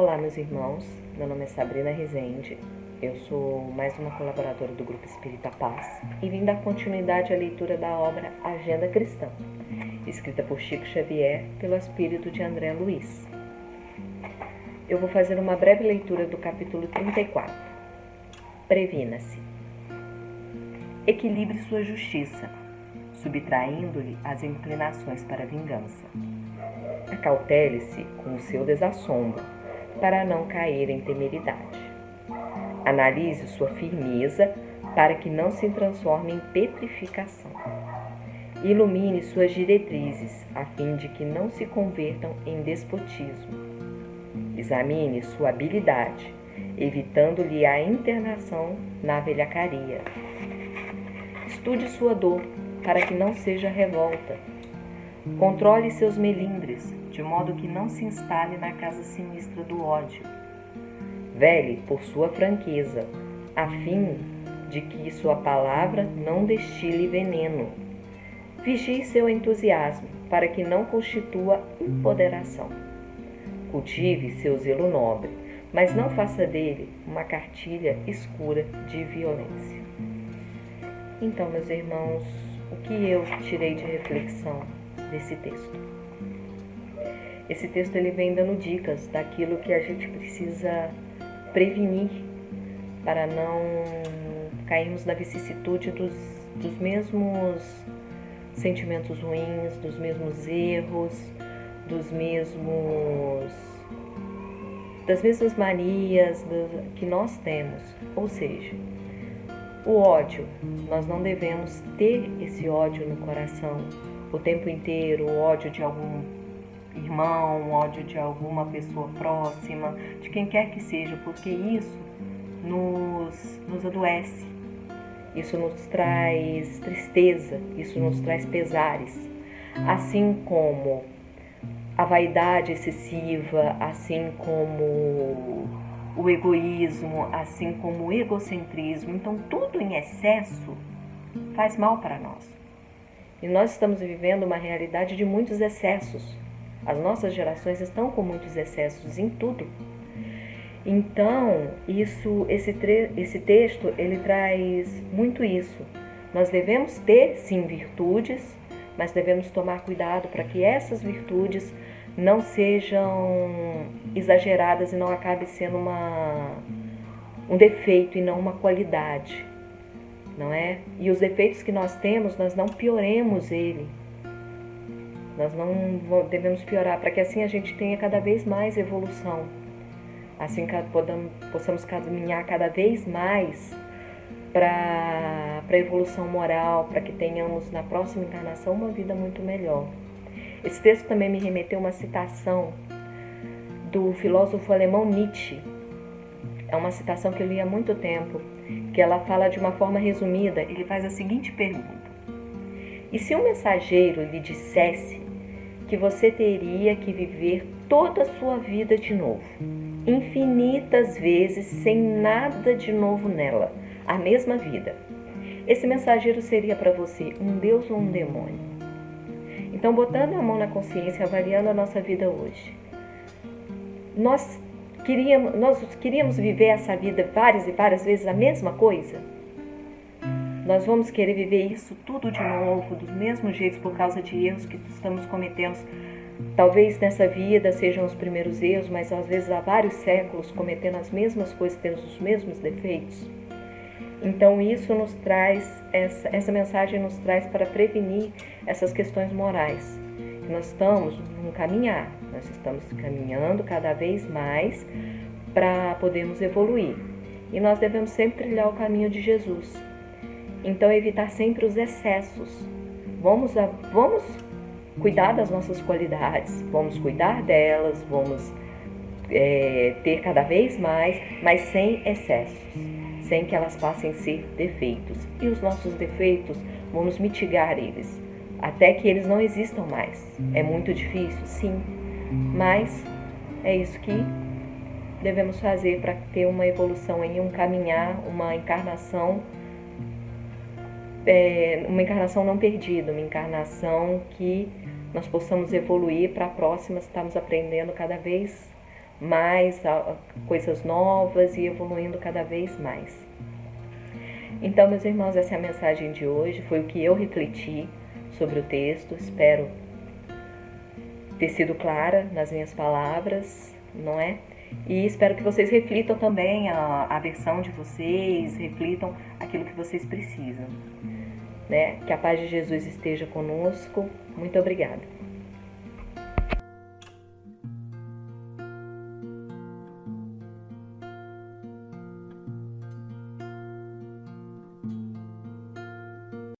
Olá, meus irmãos. Meu nome é Sabrina Rezende. Eu sou mais uma colaboradora do Grupo Espírita Paz e vim dar continuidade à leitura da obra Agenda Cristã, escrita por Chico Xavier pelo espírito de André Luiz. Eu vou fazer uma breve leitura do capítulo 34. Previna-se. Equilibre sua justiça, subtraindo-lhe as inclinações para a vingança. Acautele-se com o seu desassombro, para não cair em temeridade. Analise sua firmeza para que não se transforme em petrificação. Ilumine suas diretrizes, a fim de que não se convertam em despotismo. Examine sua habilidade, evitando-lhe a internação na velhacaria. Estude sua dor, para que não seja revolta. Controle seus melindres, de modo que não se instale na casa sinistra do ódio. Vele por sua franqueza, a fim de que sua palavra não destile veneno. Vigie seu entusiasmo, para que não constitua impoderação. Cultive seu zelo nobre, mas não faça dele uma cartilha escura de violência. Então, meus irmãos, o que eu tirei de reflexão desse texto? Esse texto ele vem dando dicas daquilo que a gente precisa prevenir para não cairmos na vicissitude dos, dos mesmos sentimentos ruins, dos mesmos erros, dos mesmos das mesmas manias que nós temos. Ou seja, o ódio, nós não devemos ter esse ódio no coração o tempo inteiro, o ódio de algum irmão, ódio de alguma pessoa próxima, de quem quer que seja, porque isso nos, nos adoece, isso nos traz tristeza, isso nos traz pesares. Assim como a vaidade excessiva, assim como o egoísmo, assim como o egocentrismo. Então, tudo em excesso faz mal para nós. E nós estamos vivendo uma realidade de muitos excessos. As nossas gerações estão com muitos excessos em tudo. Então, isso, esse, esse texto, ele traz muito isso. Nós devemos ter, sim, virtudes, mas devemos tomar cuidado para que essas virtudes não sejam exageradas e não acabe sendo uma, um defeito e não uma qualidade, não é? E os defeitos que nós temos, nós não pioremos ele, nós não devemos piorar, para que assim a gente tenha cada vez mais evolução. Assim possamos caminhar cada vez mais para a evolução moral, para que tenhamos na próxima encarnação uma vida muito melhor. Esse texto também me remeteu a uma citação do filósofo alemão Nietzsche. É uma citação que eu li há muito tempo, que ela fala de uma forma resumida. Ele faz a seguinte pergunta: E se um mensageiro lhe dissesse que você teria que viver toda a sua vida de novo, infinitas vezes, sem nada de novo nela, a mesma vida. Esse mensageiro seria para você um Deus ou um demônio? Então, botando a mão na consciência, avaliando a nossa vida hoje, nós queríamos, nós queríamos viver essa vida várias e várias vezes a mesma coisa? Nós vamos querer viver isso tudo de novo, dos mesmos jeitos, por causa de erros que estamos cometendo. Talvez nessa vida sejam os primeiros erros, mas às vezes há vários séculos cometendo as mesmas coisas, tendo os mesmos defeitos. Então isso nos traz, essa, essa mensagem nos traz para prevenir essas questões morais. Nós estamos num caminhar, nós estamos caminhando cada vez mais para podermos evoluir. E nós devemos sempre trilhar o caminho de Jesus. Então, evitar sempre os excessos. Vamos, a, vamos cuidar das nossas qualidades, vamos cuidar delas, vamos é, ter cada vez mais, mas sem excessos, sem que elas passem a ser defeitos. E os nossos defeitos, vamos mitigar eles, até que eles não existam mais. É muito difícil, sim, mas é isso que devemos fazer para ter uma evolução em um caminhar, uma encarnação é, uma encarnação não perdida, uma encarnação que nós possamos evoluir para a próxima, estamos aprendendo cada vez mais coisas novas e evoluindo cada vez mais. Então, meus irmãos, essa é a mensagem de hoje. Foi o que eu refleti sobre o texto. Espero ter sido clara nas minhas palavras, não é? E espero que vocês reflitam também a, a versão de vocês, reflitam aquilo que vocês precisam. Né? Que a paz de Jesus esteja conosco. Muito obrigada.